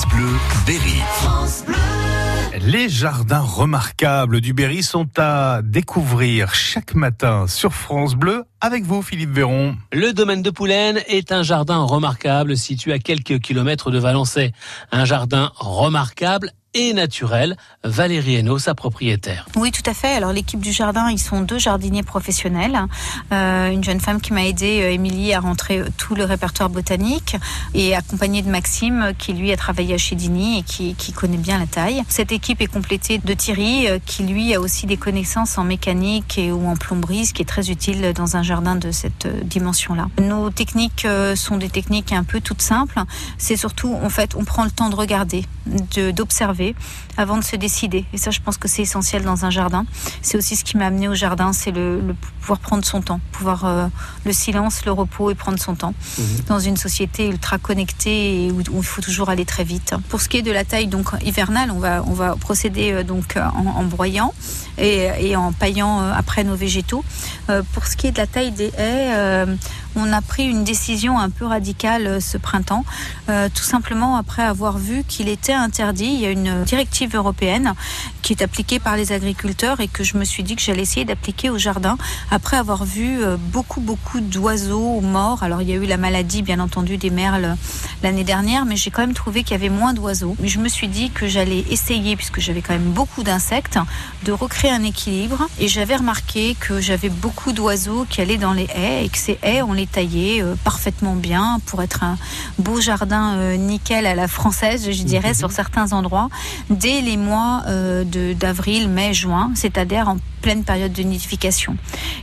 France Bleu, Berry. Les jardins remarquables du Berry sont à découvrir chaque matin sur France Bleu avec vous, Philippe Véron. Le domaine de Poulaine est un jardin remarquable situé à quelques kilomètres de Valençay. Un jardin remarquable et naturel. Valérie Hainaut, sa propriétaire. Oui, tout à fait. Alors l'équipe du jardin, ils sont deux jardiniers professionnels. Euh, une jeune femme qui m'a aidé, euh, Émilie, à rentrer tout le répertoire botanique et accompagnée de Maxime, qui lui a travaillé à Chédini et qui, qui connaît bien la taille. Cette équipe est complétée de Thierry, euh, qui lui a aussi des connaissances en mécanique et ou en plomberie, ce qui est très utile dans un jardin de cette euh, dimension-là. Nos techniques euh, sont des techniques un peu toutes simples. C'est surtout, en fait, on prend le temps de regarder, de- avant de se décider. Et ça, je pense que c'est essentiel dans un jardin. C'est aussi ce qui m'a amené au jardin, c'est le, le pouvoir prendre son temps, pouvoir euh, le silence, le repos et prendre son temps. Dans une société ultra connectée et où, où il faut toujours aller très vite. Pour ce qui est de la taille donc hivernale, on va on va procéder euh, donc en, en broyant et, et en paillant euh, après nos végétaux. Pour ce qui est de la taille des haies, on a pris une décision un peu radicale ce printemps, tout simplement après avoir vu qu'il était interdit. Il y a une directive européenne qui est appliquée par les agriculteurs et que je me suis dit que j'allais essayer d'appliquer au jardin après avoir vu euh, beaucoup beaucoup d'oiseaux morts. Alors il y a eu la maladie bien entendu des merles l'année dernière, mais j'ai quand même trouvé qu'il y avait moins d'oiseaux. Mais je me suis dit que j'allais essayer, puisque j'avais quand même beaucoup d'insectes, de recréer un équilibre. Et j'avais remarqué que j'avais beaucoup d'oiseaux qui allaient dans les haies et que ces haies, on les taillait euh, parfaitement bien pour être un beau jardin euh, nickel à la française, je dirais, sur certains endroits, dès les mois euh, de- d'avril, mai, juin, c'est-à-dire en pleine période de nidification.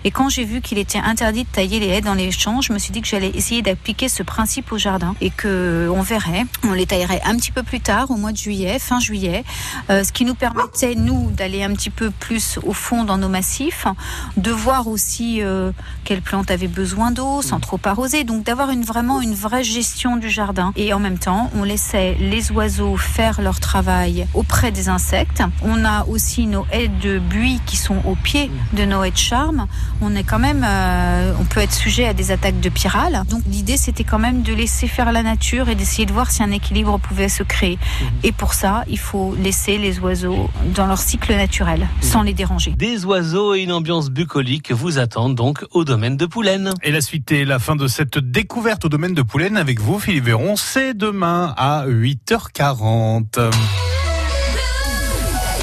Et quand j'ai vu qu'il était interdit de tailler les haies dans les champs, je me suis dit que j'allais essayer d'appliquer ce principe au jardin et que on verrait, on les taillerait un petit peu plus tard, au mois de juillet, fin juillet, euh, ce qui nous permettait nous d'aller un petit peu plus au fond dans nos massifs, de voir aussi euh, quelles plantes avaient besoin d'eau sans trop arroser, donc d'avoir une vraiment une vraie gestion du jardin. Et en même temps, on laissait les oiseaux faire leur travail auprès des insectes. On a aussi nos haies de buis qui sont au pied de nos haies de charme. On est quand même, euh, on peut être sujet à des attaques de pyrales. Donc l'idée c'était quand même de laisser faire la nature et d'essayer de voir si un équilibre pouvait se créer. Et pour ça, il faut laisser les oiseaux dans leur cycle naturel, sans les déranger. Des oiseaux et une ambiance bucolique vous attendent donc au domaine de Poulaine. Et la suite et la fin de cette découverte au domaine de Poulaine avec vous, Philippe Véron, c'est demain à 8h40.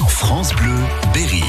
France Bleu, Berry.